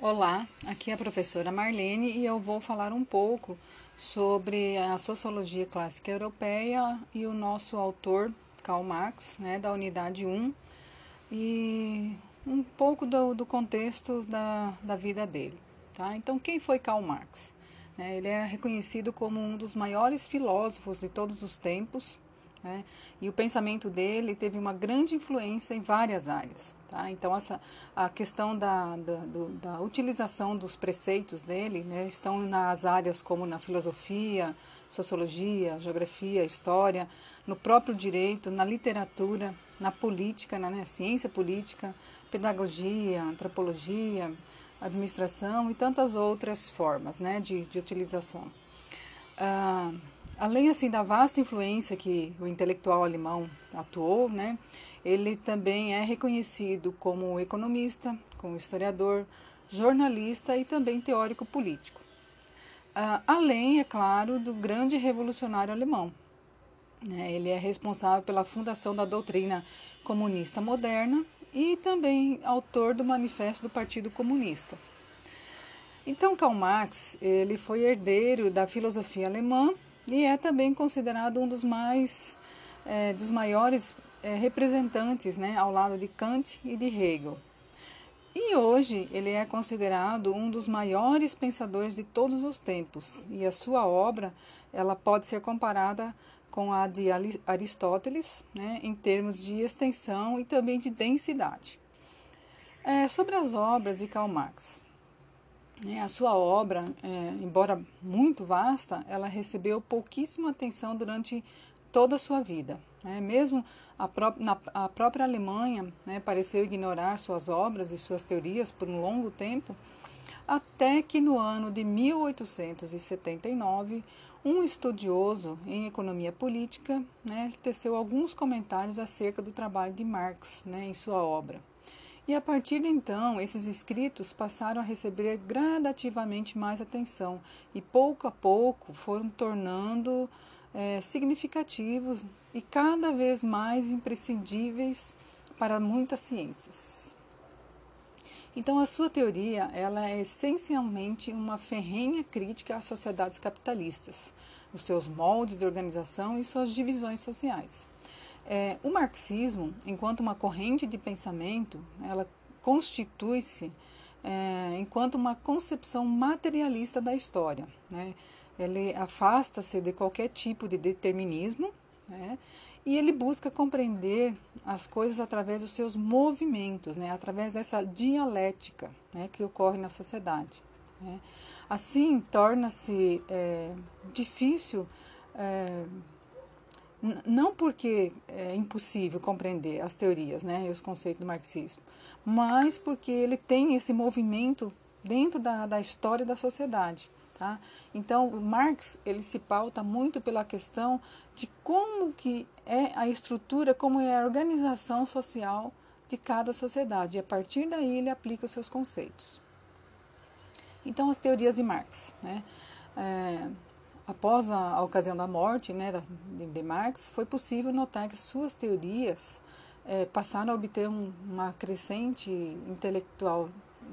Olá, aqui é a professora Marlene e eu vou falar um pouco sobre a sociologia clássica europeia e o nosso autor Karl Marx, né, da unidade 1, e um pouco do, do contexto da, da vida dele. Tá? Então, quem foi Karl Marx? É, ele é reconhecido como um dos maiores filósofos de todos os tempos, né? E o pensamento dele teve uma grande influência em várias áreas. Tá? Então, essa, a questão da, da, do, da utilização dos preceitos dele né, estão nas áreas como na filosofia, sociologia, geografia, história, no próprio direito, na literatura, na política, na né, ciência política, pedagogia, antropologia, administração e tantas outras formas né, de, de utilização. Ah, Além assim da vasta influência que o intelectual alemão atuou, né, ele também é reconhecido como economista, como historiador, jornalista e também teórico político. Uh, além, é claro, do grande revolucionário alemão. Né, ele é responsável pela fundação da doutrina comunista moderna e também autor do Manifesto do Partido Comunista. Então, Karl Marx ele foi herdeiro da filosofia alemã e é também considerado um dos mais é, dos maiores é, representantes, né, ao lado de Kant e de Hegel. E hoje ele é considerado um dos maiores pensadores de todos os tempos, e a sua obra ela pode ser comparada com a de Aristóteles, né, em termos de extensão e também de densidade. É, sobre as obras de Karl Marx. Né, a sua obra, é, embora muito vasta, ela recebeu pouquíssima atenção durante toda a sua vida. Né? Mesmo a, pró na, a própria Alemanha né, pareceu ignorar suas obras e suas teorias por um longo tempo, até que no ano de 1879, um estudioso em economia política né, teceu alguns comentários acerca do trabalho de Marx né, em sua obra. E a partir de então, esses escritos passaram a receber gradativamente mais atenção e pouco a pouco foram tornando é, significativos e cada vez mais imprescindíveis para muitas ciências. Então, a sua teoria ela é essencialmente uma ferrenha crítica às sociedades capitalistas, os seus moldes de organização e suas divisões sociais. É, o marxismo, enquanto uma corrente de pensamento, ela constitui-se é, enquanto uma concepção materialista da história. Né? Ele afasta-se de qualquer tipo de determinismo né? e ele busca compreender as coisas através dos seus movimentos, né? através dessa dialética né? que ocorre na sociedade. Né? Assim, torna-se é, difícil é, não porque é impossível compreender as teorias né, e os conceitos do marxismo, mas porque ele tem esse movimento dentro da, da história da sociedade. Tá? Então, Marx ele se pauta muito pela questão de como que é a estrutura, como é a organização social de cada sociedade. E a partir daí ele aplica os seus conceitos. Então, as teorias de Marx. Né? É, Após a, a ocasião da morte né, de, de, Marx, foi possível notar que suas teorias é, passaram a obter um, uma crescente intelectual,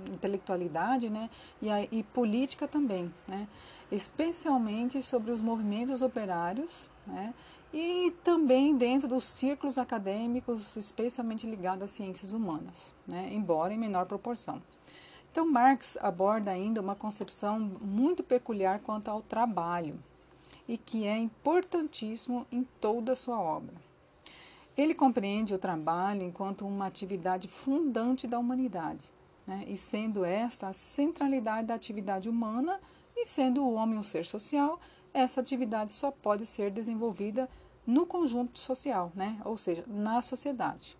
intelectualidade né, e, a, e política também, né, especialmente sobre os movimentos operários né, e também dentro dos círculos acadêmicos, especialmente ligados às ciências humanas, né, embora em menor proporção. Então, Marx aborda ainda uma concepção muito peculiar quanto ao trabalho e que é importantíssimo em toda a sua obra. Ele compreende o trabalho enquanto uma atividade fundante da humanidade, né? e sendo esta a centralidade da atividade humana, e sendo o homem um ser social, essa atividade só pode ser desenvolvida no conjunto social, né? ou seja, na sociedade.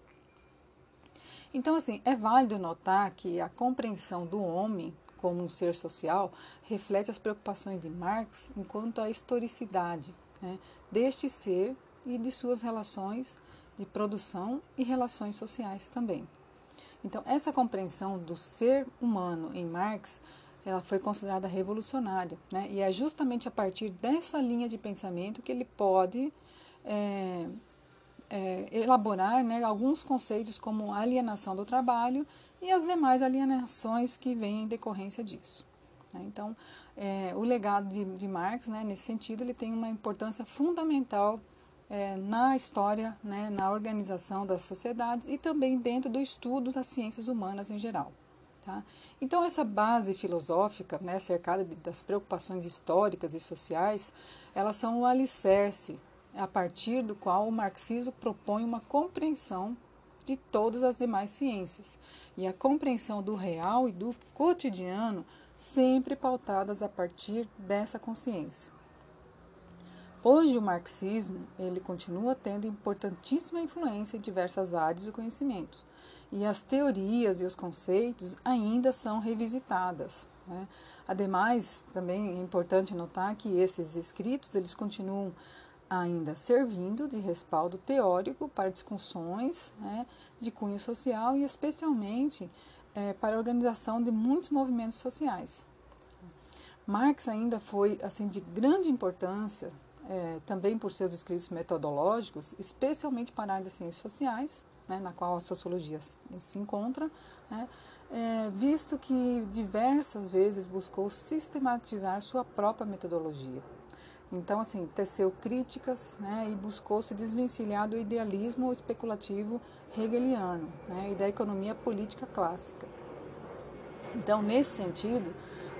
Então, assim, é válido notar que a compreensão do homem como um ser social reflete as preocupações de Marx enquanto à historicidade né, deste ser e de suas relações de produção e relações sociais também. Então, essa compreensão do ser humano em Marx ela foi considerada revolucionária, né? e é justamente a partir dessa linha de pensamento que ele pode é, é, elaborar né, alguns conceitos como alienação do trabalho e as demais alienações que vêm em decorrência disso. Né? Então, é, o legado de, de Marx, né, nesse sentido, ele tem uma importância fundamental é, na história, né, na organização das sociedades e também dentro do estudo das ciências humanas em geral. Tá? Então, essa base filosófica, né, cercada de, das preocupações históricas e sociais, elas são o alicerce a partir do qual o marxismo propõe uma compreensão de todas as demais ciências e a compreensão do real e do cotidiano sempre pautadas a partir dessa consciência. Hoje o marxismo ele continua tendo importantíssima influência em diversas áreas do conhecimento e as teorias e os conceitos ainda são revisitadas. Né? Ademais, também é importante notar que esses escritos eles continuam ainda servindo de respaldo teórico para discussões né, de cunho social e especialmente é, para a organização de muitos movimentos sociais. Marx ainda foi assim de grande importância é, também por seus escritos metodológicos, especialmente para a área de ciências sociais, né, na qual a sociologia se encontra, né, é, visto que diversas vezes buscou sistematizar sua própria metodologia. Então, assim, teceu críticas né, e buscou se desvencilhar do idealismo especulativo hegeliano né, e da economia política clássica. Então, nesse sentido,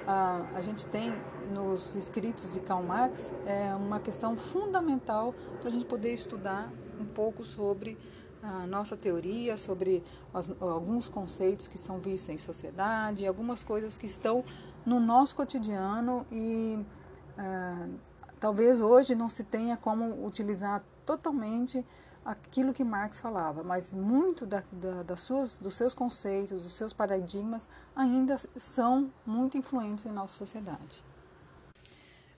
a, a gente tem nos escritos de Karl Marx é uma questão fundamental para a gente poder estudar um pouco sobre a nossa teoria, sobre as, alguns conceitos que são vistos em sociedade, algumas coisas que estão no nosso cotidiano e ah, talvez hoje não se tenha como utilizar totalmente aquilo que Marx falava, mas muito da, da, das suas, dos seus conceitos, dos seus paradigmas ainda são muito influentes em nossa sociedade.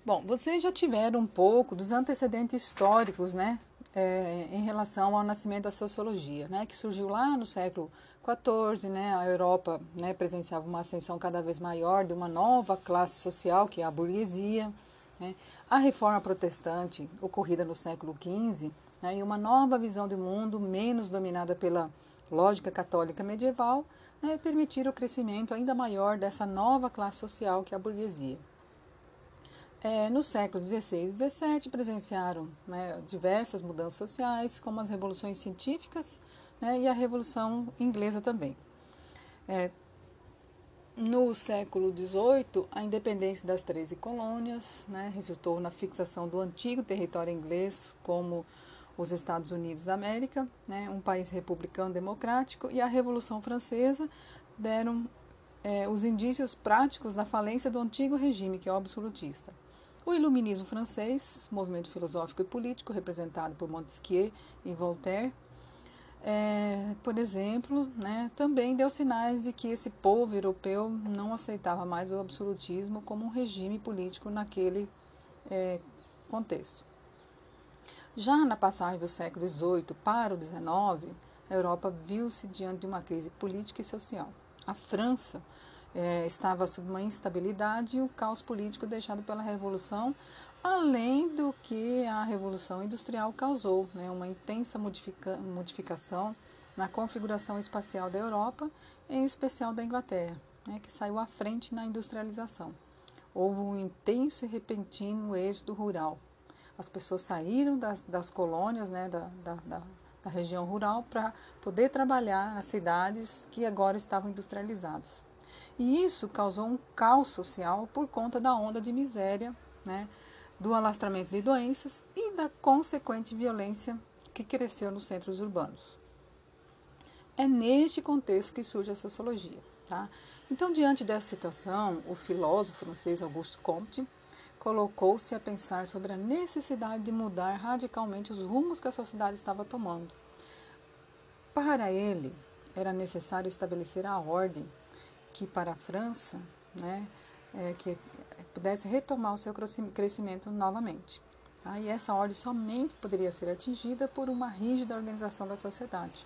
Bom, vocês já tiveram um pouco dos antecedentes históricos, né, é, em relação ao nascimento da sociologia, né, que surgiu lá no século XIV, né, a Europa né, presenciava uma ascensão cada vez maior de uma nova classe social, que é a burguesia. Né, a reforma protestante ocorrida no século XV né, e uma nova visão do mundo, menos dominada pela lógica católica medieval, né, permitiram o crescimento ainda maior dessa nova classe social que é a burguesia. É, nos séculos XVI e XVII presenciaram né, diversas mudanças sociais, como as revoluções científicas né, e a Revolução Inglesa também. É, no século XVIII, a independência das 13 colônias né, resultou na fixação do antigo território inglês como os Estados Unidos da América, né, um país republicano democrático, e a Revolução Francesa deram é, os indícios práticos da falência do antigo regime, que é o absolutista. O Iluminismo francês, movimento filosófico e político representado por Montesquieu e Voltaire, é, por exemplo, né, também deu sinais de que esse povo europeu não aceitava mais o absolutismo como um regime político naquele é, contexto. Já na passagem do século XVIII para o XIX, a Europa viu-se diante de uma crise política e social. A França é, estava sob uma instabilidade e o caos político deixado pela Revolução, além do que a Revolução Industrial causou, né, uma intensa modifica modificação na configuração espacial da Europa, em especial da Inglaterra, né, que saiu à frente na industrialização. Houve um intenso e repentino êxodo rural as pessoas saíram das, das colônias, né, da, da, da, da região rural, para poder trabalhar nas cidades que agora estavam industrializadas. E isso causou um caos social por conta da onda de miséria, né, do alastramento de doenças e da consequente violência que cresceu nos centros urbanos. É neste contexto que surge a sociologia. Tá? Então, diante dessa situação, o filósofo francês Auguste Comte colocou-se a pensar sobre a necessidade de mudar radicalmente os rumos que a sociedade estava tomando. Para ele, era necessário estabelecer a ordem que, para a França, né, é, que pudesse retomar o seu crescimento novamente. Tá? E essa ordem somente poderia ser atingida por uma rígida organização da sociedade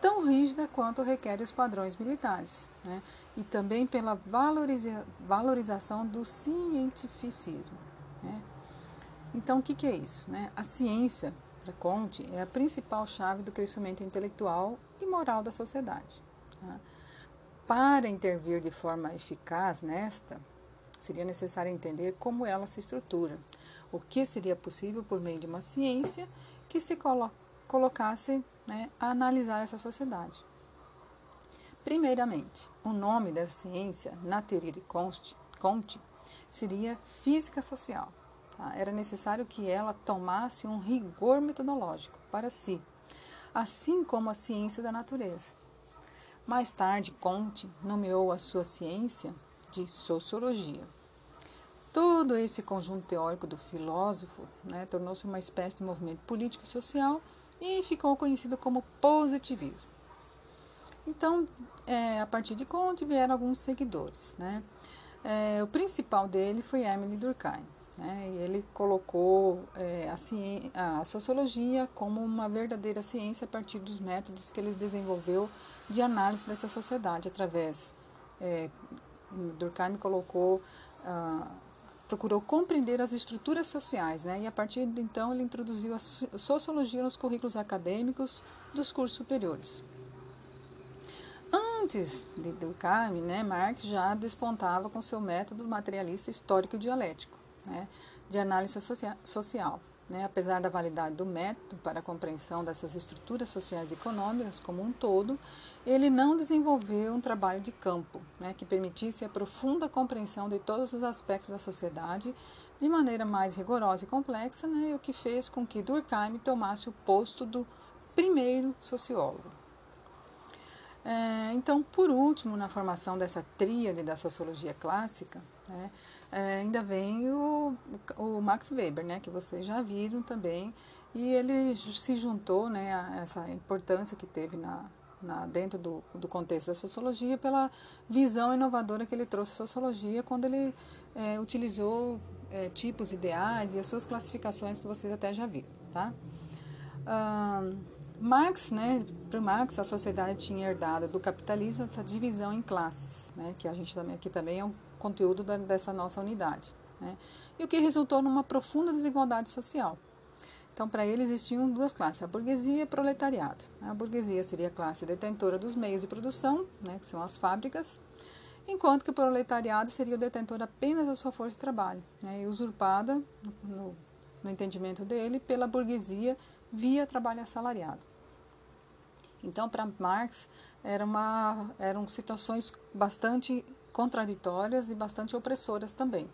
tão rígida quanto requer os padrões militares, né? e também pela valoriza valorização do cientificismo. Né? Então, o que, que é isso? Né? A ciência, para Conte, é a principal chave do crescimento intelectual e moral da sociedade. Tá? para intervir de forma eficaz nesta, seria necessário entender como ela se estrutura, o que seria possível por meio de uma ciência que se colo colocasse né, a analisar essa sociedade. Primeiramente, o nome dessa ciência, na teoria de Comte, seria física social. Tá? Era necessário que ela tomasse um rigor metodológico para si, assim como a ciência da natureza. Mais tarde, Comte nomeou a sua ciência de sociologia. Todo esse conjunto teórico do filósofo né, tornou-se uma espécie de movimento político e social e ficou conhecido como positivismo. Então, é, a partir de Comte vieram alguns seguidores. Né? É, o principal dele foi Emily Durkheim. Né? E ele colocou é, a, a, sociologia como uma verdadeira ciência a partir dos métodos que ele desenvolveu de análise dessa sociedade através. É, Durkheim colocou, ah, procurou compreender as estruturas sociais, né? E a partir de então ele introduziu a sociologia nos currículos acadêmicos dos cursos superiores. Antes de Durkheim, né, Marx já despontava com seu método materialista histórico dialético, né, de análise social. Né, apesar da validade do método para a compreensão dessas estruturas sociais e econômicas como um todo, ele não desenvolveu um trabalho de campo né, que permitisse a profunda compreensão de todos os aspectos da sociedade de maneira mais rigorosa e complexa, né, o que fez com que Durkheim tomasse o posto do primeiro sociólogo. É, então, por último, na formação dessa tríade da sociologia clássica, né, é, ainda vem o, o, Max Weber, né, que vocês já viram também, e ele se juntou né, a essa importância que teve na, na, dentro do, do contexto da sociologia pela visão inovadora que ele trouxe à sociologia quando ele é, utilizou é, tipos ideais e as suas classificações que vocês até já viram. Tá? Marx, né, para Marx, a sociedade tinha herdado do capitalismo essa divisão em classes, né, que a gente também aqui também é um conteúdo da, dessa nossa unidade, né, e o que resultou numa profunda desigualdade social. Então, para ele existiam duas classes, a burguesia e o proletariado. A burguesia seria a classe detentora dos meios de produção, né, que são as fábricas, enquanto que o proletariado seria o detentor apenas da sua força de trabalho, né, usurpada, no, no entendimento dele, pela burguesia via trabalho assalariado. Então, para Marx, era uma, eram situações bastante contraditórias e bastante opressoras também.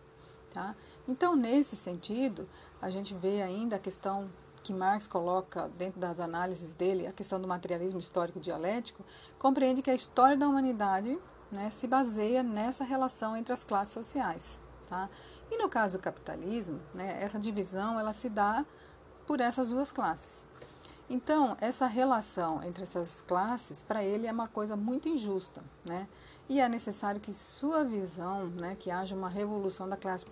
Tá? Então, nesse sentido, a gente vê ainda a questão que Marx coloca dentro das análises dele, a questão do materialismo histórico dialético, compreende que a história da humanidade né, se baseia nessa relação entre as classes sociais. Tá? E no caso do capitalismo, né, essa divisão ela se dá por essas duas classes. Então, essa relação entre essas classes, para ele, é uma coisa muito injusta, né? E é necessário que sua visão, né, que haja uma revolução da classe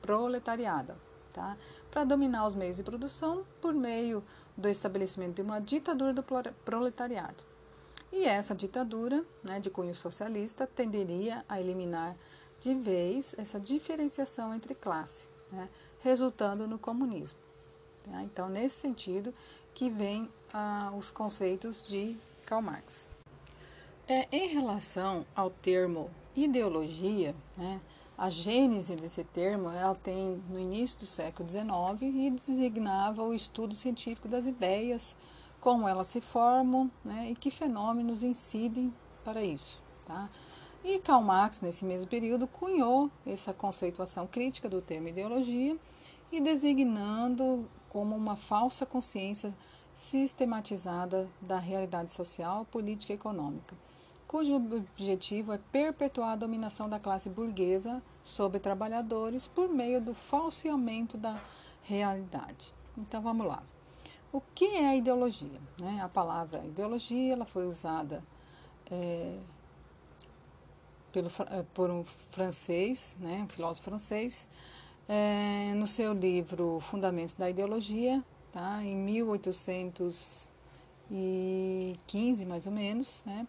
proletariada, tá? Para dominar os meios de produção por meio do estabelecimento de uma ditadura do proletariado. E essa ditadura, né, de cunho socialista, tenderia a eliminar de vez essa diferenciação entre classe, né, resultando no comunismo. Tá? Então, nesse sentido, que vem ah, os conceitos de Karl Marx. É, em relação ao termo ideologia, né, a gênese desse termo ela tem no início do século XIX e designava o estudo científico das ideias, como elas se formam né, e que fenômenos incidem para isso. Tá? E Karl Marx, nesse mesmo período, cunhou essa conceituação crítica do termo ideologia e designando como uma falsa consciência sistematizada da realidade social, política e econômica, cujo objetivo é perpetuar a dominação da classe burguesa sobre trabalhadores por meio do falseamento da realidade. Então vamos lá. O que é a ideologia? Né? A palavra ideologia ela foi usada é, pelo, é, por um francês, né, um filósofo francês, é, no seu livro Fundamentos da Ideologia, tá? em 1815, mais ou menos, né?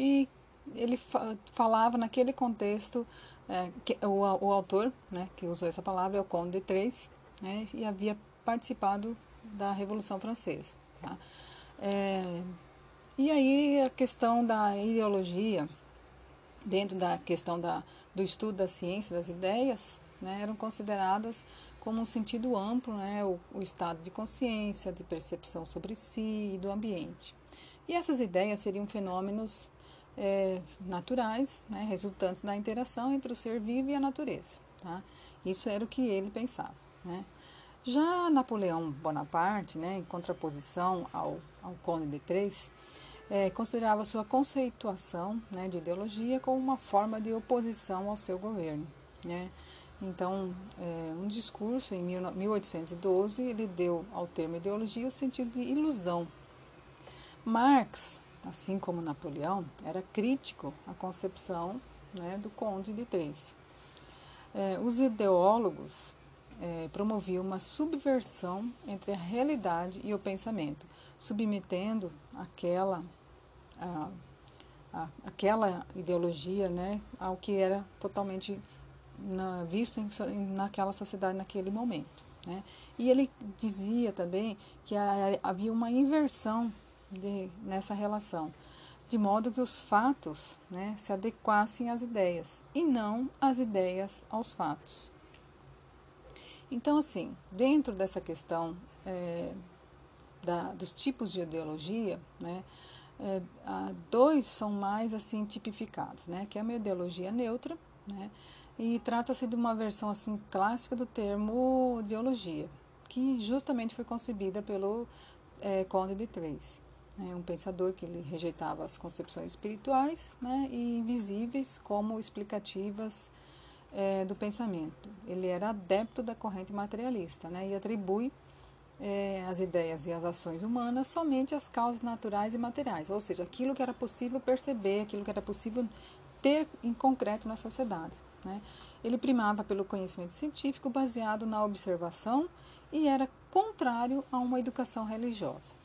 E ele fa falava naquele contexto, é, que, o, o autor né, que usou essa palavra é o Conde de Três, né, e havia participado da Revolução Francesa. Tá? É, e aí a questão da ideologia dentro da questão da, do estudo da ciência, das ideias, né, eram consideradas como um sentido amplo, né, o, o estado de consciência, de percepção sobre si e do ambiente. E essas ideias seriam fenômenos é, naturais, né, resultantes da interação entre o ser vivo e a natureza. Tá? Isso era o que ele pensava. Né? Já Napoleão Bonaparte, né, em contraposição ao, ao Conde de Três, é, considerava sua conceituação né, de ideologia como uma forma de oposição ao seu governo. Né? Então, é, um discurso em 1812, ele deu ao termo ideologia o sentido de ilusão. Marx, assim como Napoleão, era crítico à concepção né, do Conde de Três. É, os ideólogos é, promoviam uma subversão entre a realidade e o pensamento, submetendo aquela, a, a, aquela ideologia né, ao que era totalmente na, visto em, naquela sociedade naquele momento. Né? E ele dizia também que havia uma inversão de, nessa relação, de modo que os fatos né, se adequassem às ideias e não as ideias aos fatos. Então, assim, dentro dessa questão é, da, dos tipos de ideologia, né, é, dois são mais assim tipificados, né, que é uma ideologia neutra, né, e trata-se de uma versão assim clássica do termo ideologia, que justamente foi concebida pelo é, Conde de Tracy né, um pensador que ele rejeitava as concepções espirituais né, e invisíveis como explicativas é, do pensamento. Ele era adepto da corrente materialista né, e atribui é, as ideias e as ações humanas somente às causas naturais e materiais, ou seja, aquilo que era possível perceber, aquilo que era possível ter em concreto na sociedade. Né. Ele primava pelo conhecimento científico baseado na observação e era contrário a uma educação religiosa.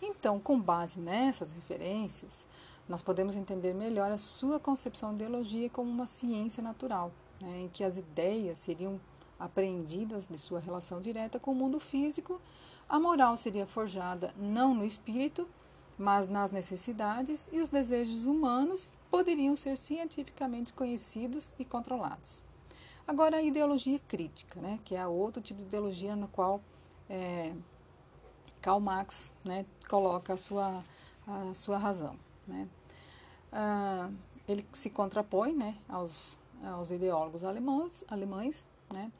Então, com base nessas referências, nós podemos entender melhor a sua concepção de ideologia como uma ciência natural, né, em que as ideias seriam apreendidas de sua relação direta com o mundo físico, a moral seria forjada não no espírito, mas nas necessidades, e os desejos humanos poderiam ser cientificamente conhecidos e controlados. Agora, a ideologia crítica, né, que é outro tipo de ideologia na qual é, Karl Marx né, coloca a sua, a sua razão. Né. Ah, ele se contrapõe né, aos, aos ideólogos alemães, alemães né,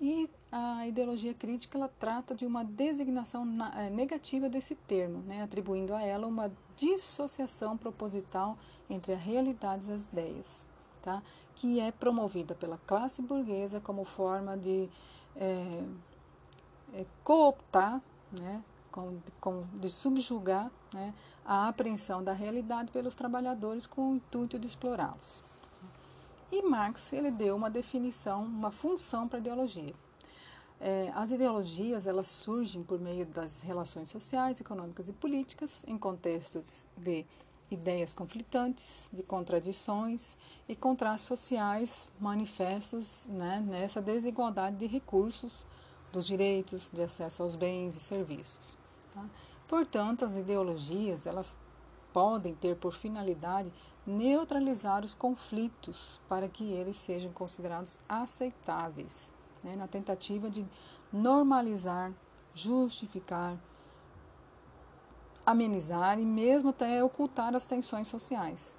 e a ideologia crítica ela trata de uma designação na, é, negativa desse termo, né, atribuindo a ela uma dissociação proposital entre a realidade e as ideias, tá, que é promovida pela classe burguesa como forma de é, é, cooptar né, de subjugar né, a apreensão da realidade pelos trabalhadores com o intuito de explorá-los. E Marx ele deu uma definição, uma função para a ideologia. É, as ideologias elas surgem por meio das relações sociais, econômicas e políticas em contextos de ideias conflitantes, de contradições e contrastes sociais manifestos né, nessa desigualdade de recursos, dos direitos de acesso aos bens e serviços. Tá? Portanto, as ideologias elas podem ter por finalidade neutralizar os conflitos para que eles sejam considerados aceitáveis, né? na tentativa de normalizar, justificar, amenizar e mesmo até ocultar as tensões sociais.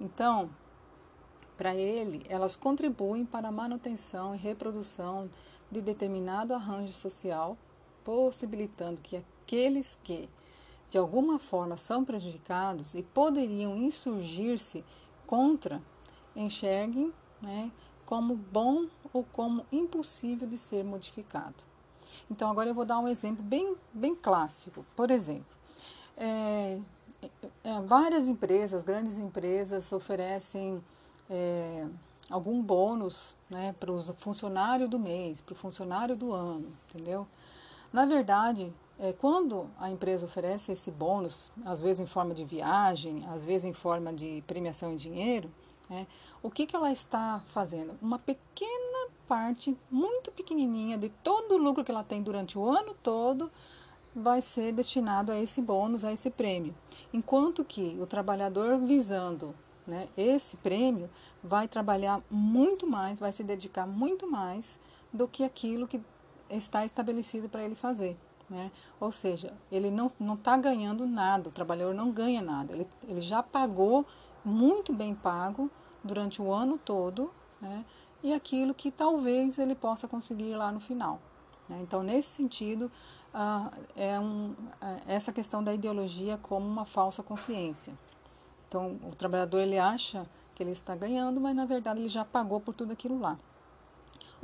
Então, para ele, elas contribuem para a manutenção e reprodução de determinado arranjo social possibilitando que aqueles que de alguma forma são prejudicados e poderiam insurgir-se contra enxerguem né, como bom ou como impossível de ser modificado. Então, agora eu vou dar um exemplo bem, bem clássico. Por exemplo, é, é, várias empresas, grandes empresas, oferecem é, algum bônus né, para o funcionário do mês, para o funcionário do ano, entendeu? Na verdade, é, quando a empresa oferece esse bônus, às vezes em forma de viagem, às vezes em forma de premiação em dinheiro, é, o que, que ela está fazendo? Uma pequena parte, muito pequenininha, de todo o lucro que ela tem durante o ano todo, vai ser destinado a esse bônus, a esse prêmio. Enquanto que o trabalhador visando né, esse prêmio vai trabalhar muito mais, vai se dedicar muito mais do que aquilo que está estabelecido para ele fazer. Né? Ou seja, ele não está ganhando nada, o trabalhador não ganha nada, ele, ele já pagou muito bem pago durante o ano todo né? e aquilo que talvez ele possa conseguir lá no final. Né? Então, nesse sentido, ah, é um, é essa questão da ideologia como uma falsa consciência. Então, o trabalhador ele acha que ele está ganhando, mas na verdade ele já pagou por tudo aquilo lá.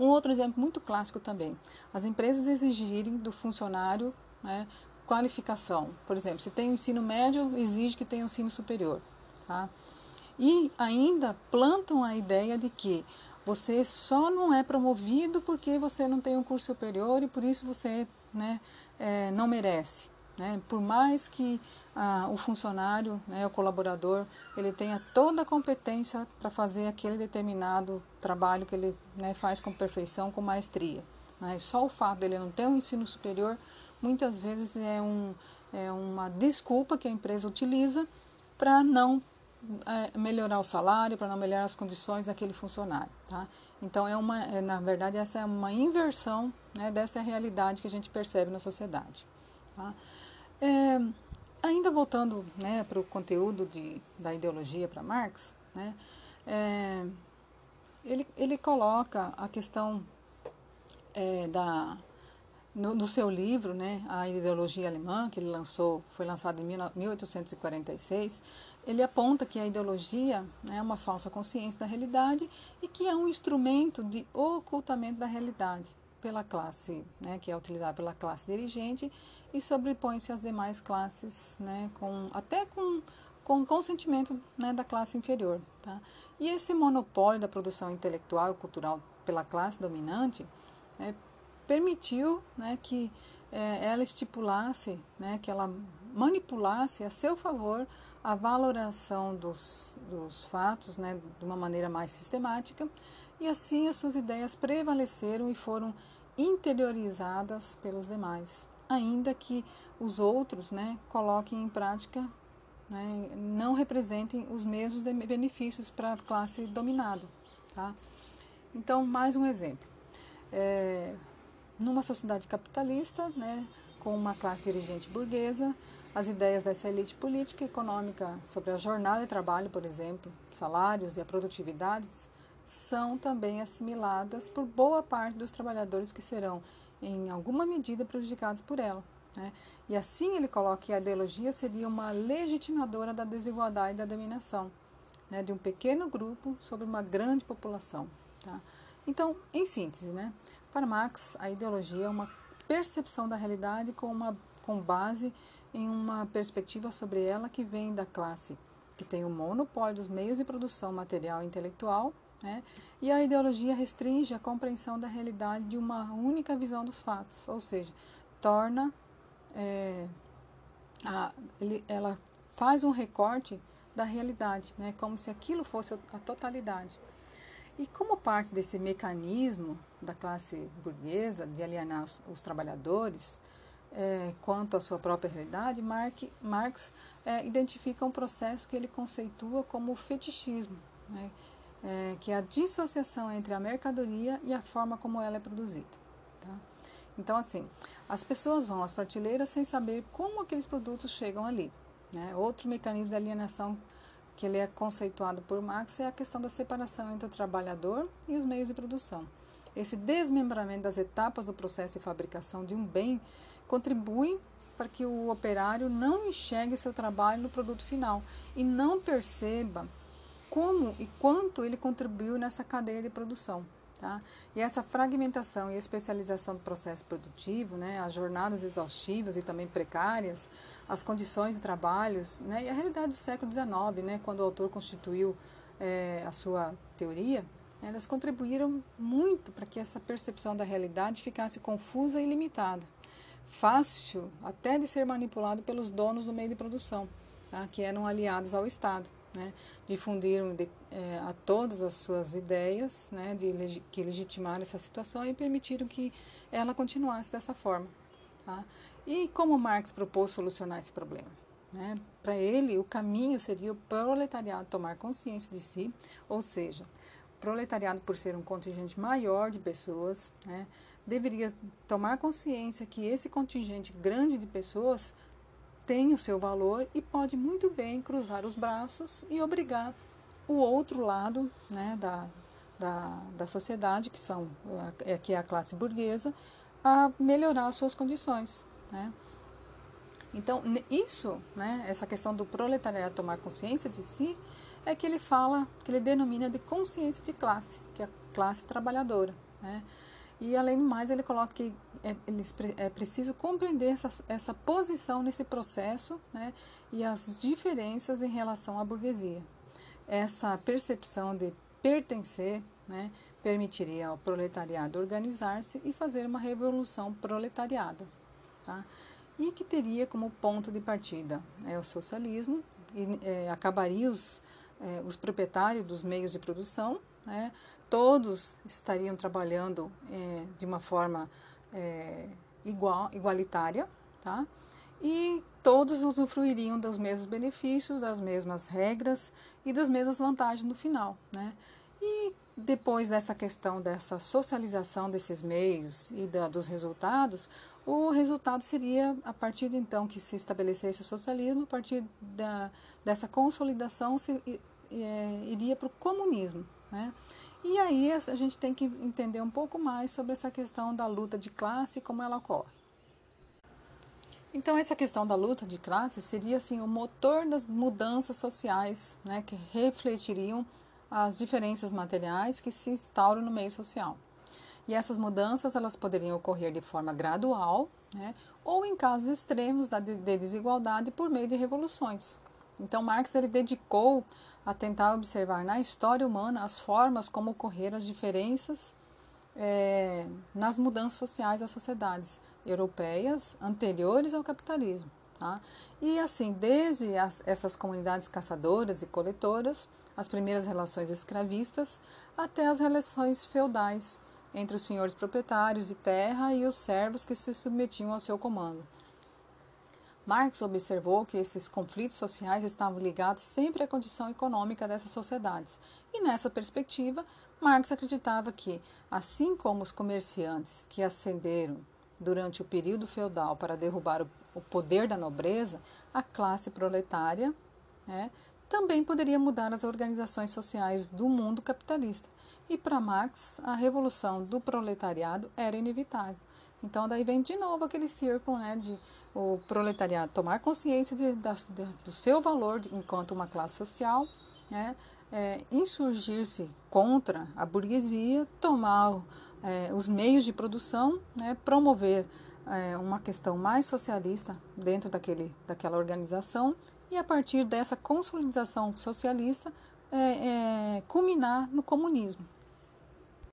Um outro exemplo muito clássico também: as empresas exigirem do funcionário né, qualificação. Por exemplo, se tem o ensino médio, exige que tenha o ensino superior. Tá? E ainda plantam a ideia de que você só não é promovido porque você não tem um curso superior e por isso você né, é, não merece. Né? Por mais que ah, o funcionário, né, o colaborador, ele tenha toda a competência para fazer aquele determinado trabalho que ele né, faz com perfeição, com maestria. Né? Só o fato dele não ter um ensino superior, muitas vezes é, um, é uma desculpa que a empresa utiliza para não é, melhorar o salário, para não melhorar as condições daquele funcionário. Tá? Então, é uma, é, na verdade, essa é uma inversão né, dessa realidade que a gente percebe na sociedade. Tá? É, ainda voltando né, para o conteúdo de, da ideologia para Marx, né, é, ele, ele coloca a questão é, da no, no, seu livro, né, a ideologia alemã que ele lançou, foi lançado em 1846, ele aponta que a ideologia né, é uma falsa consciência da realidade e que é um instrumento de ocultamento da realidade pela classe, né, que é utilizado pela classe dirigente e sobrepõe-se às demais classes, né, com, até com, com consentimento né, da classe inferior. Tá? E esse monopólio da produção intelectual e cultural pela classe dominante é, permitiu né, que é, ela estipulasse, né, que ela manipulasse a seu favor a valoração dos, dos fatos né, de uma maneira mais sistemática e assim as suas ideias prevaleceram e foram interiorizadas pelos demais ainda que os outros né, coloquem em prática, né, não representem os mesmos benefícios para a classe dominada. Tá? Então, mais um exemplo. É, numa sociedade capitalista, né, com uma classe dirigente burguesa, as ideias dessa elite política e econômica sobre a jornada de trabalho, por exemplo, salários e a produtividade, são também assimiladas por boa parte dos trabalhadores que serão em alguma medida prejudicados por ela. Né? E assim ele coloca que a ideologia seria uma legitimadora da desigualdade e da dominação né? de um pequeno grupo sobre uma grande população. Tá? Então, em síntese, né? para Marx, a ideologia é uma percepção da realidade com, uma, com base em uma perspectiva sobre ela que vem da classe que tem o monopólio dos meios de produção material e intelectual né? E a ideologia restringe a compreensão da realidade de uma única visão dos fatos, ou seja, torna. É, a, ela faz um recorte da realidade, né? como se aquilo fosse a totalidade. E como parte desse mecanismo da classe burguesa de alienar os, os trabalhadores é, quanto à sua própria realidade, Marx, Marx é, identifica um processo que ele conceitua como o fetichismo, né? É, que é a dissociação entre a mercadoria e a forma como ela é produzida. Tá? Então, assim, as pessoas vão às prateleiras sem saber como aqueles produtos chegam ali. Né? Outro mecanismo de alienação que ele é conceituado por Marx é a questão da separação entre o trabalhador e os meios de produção. Esse desmembramento das etapas do processo de fabricação de um bem contribui para que o operário não enxergue seu trabalho no produto final e não perceba como e quanto ele contribuiu nessa cadeia de produção. Tá? E essa fragmentação e especialização do processo produtivo, né, as jornadas exaustivas e também precárias, as condições de trabalhos né, e a realidade do século XIX, né, quando o autor constituiu é, a sua teoria, elas contribuíram muito para que essa percepção da realidade ficasse confusa e limitada, fácil até de ser manipulado pelos donos do meio de produção, tá, que eram aliados ao Estado né, difundiram de, é, a todas as suas ideias né, de, que legitimaram essa situação e permitiram que ela continuasse dessa forma. Tá? E como Marx propôs solucionar esse problema? Né? Para ele, o caminho seria o proletariado tomar consciência de si, ou seja, o proletariado, por ser um contingente maior de pessoas, né, deveria tomar consciência que esse contingente grande de pessoas tem o seu valor e pode muito bem cruzar os braços e obrigar o outro lado né, da, da, da sociedade, que, são, é, que é a classe burguesa, a melhorar as suas condições. Né? Então, isso, né, essa questão do proletariado tomar consciência de si, é que ele fala, que ele denomina de consciência de classe, que é a classe trabalhadora. Né? E, além do mais, ele coloca que é, é preciso compreender essa, essa posição nesse processo né, e as diferenças em relação à burguesia. Essa percepção de pertencer né, permitiria ao proletariado organizar-se e fazer uma revolução proletariada. Tá? E que teria como ponto de partida é, o socialismo, e é, acabaria os, é, os proprietários dos meios de produção, né, todos estariam trabalhando é, de uma forma é, igual, igualitária, tá? E todos usufruiriam dos mesmos benefícios, das mesmas regras e das mesmas vantagens no final, né? E depois dessa questão dessa socialização desses meios e da, dos resultados, o resultado seria, a partir de então que se estabelecesse o socialismo, a partir da, dessa consolidação, se, é, iria para o comunismo. Né? E aí a gente tem que entender um pouco mais sobre essa questão da luta de classe e como ela ocorre. Então essa questão da luta de classe seria assim o motor das mudanças sociais, né, que refletiriam as diferenças materiais que se instauram no meio social. E essas mudanças elas poderiam ocorrer de forma gradual, né, ou em casos extremos de desigualdade por meio de revoluções. Então Marx ele dedicou a tentar observar na história humana as formas como ocorreram as diferenças é, nas mudanças sociais das sociedades europeias anteriores ao capitalismo. Tá? E assim, desde as, essas comunidades caçadoras e coletoras, as primeiras relações escravistas, até as relações feudais entre os senhores proprietários de terra e os servos que se submetiam ao seu comando. Marx observou que esses conflitos sociais estavam ligados sempre à condição econômica dessas sociedades. E nessa perspectiva, Marx acreditava que, assim como os comerciantes que ascenderam durante o período feudal para derrubar o poder da nobreza, a classe proletária né, também poderia mudar as organizações sociais do mundo capitalista. E para Marx, a revolução do proletariado era inevitável. Então, daí vem de novo aquele círculo né, de o proletariado tomar consciência de, de, do seu valor enquanto uma classe social, né, é, insurgir-se contra a burguesia, tomar é, os meios de produção, né, promover é, uma questão mais socialista dentro daquele, daquela organização e, a partir dessa consolidação socialista, é, é, culminar no comunismo.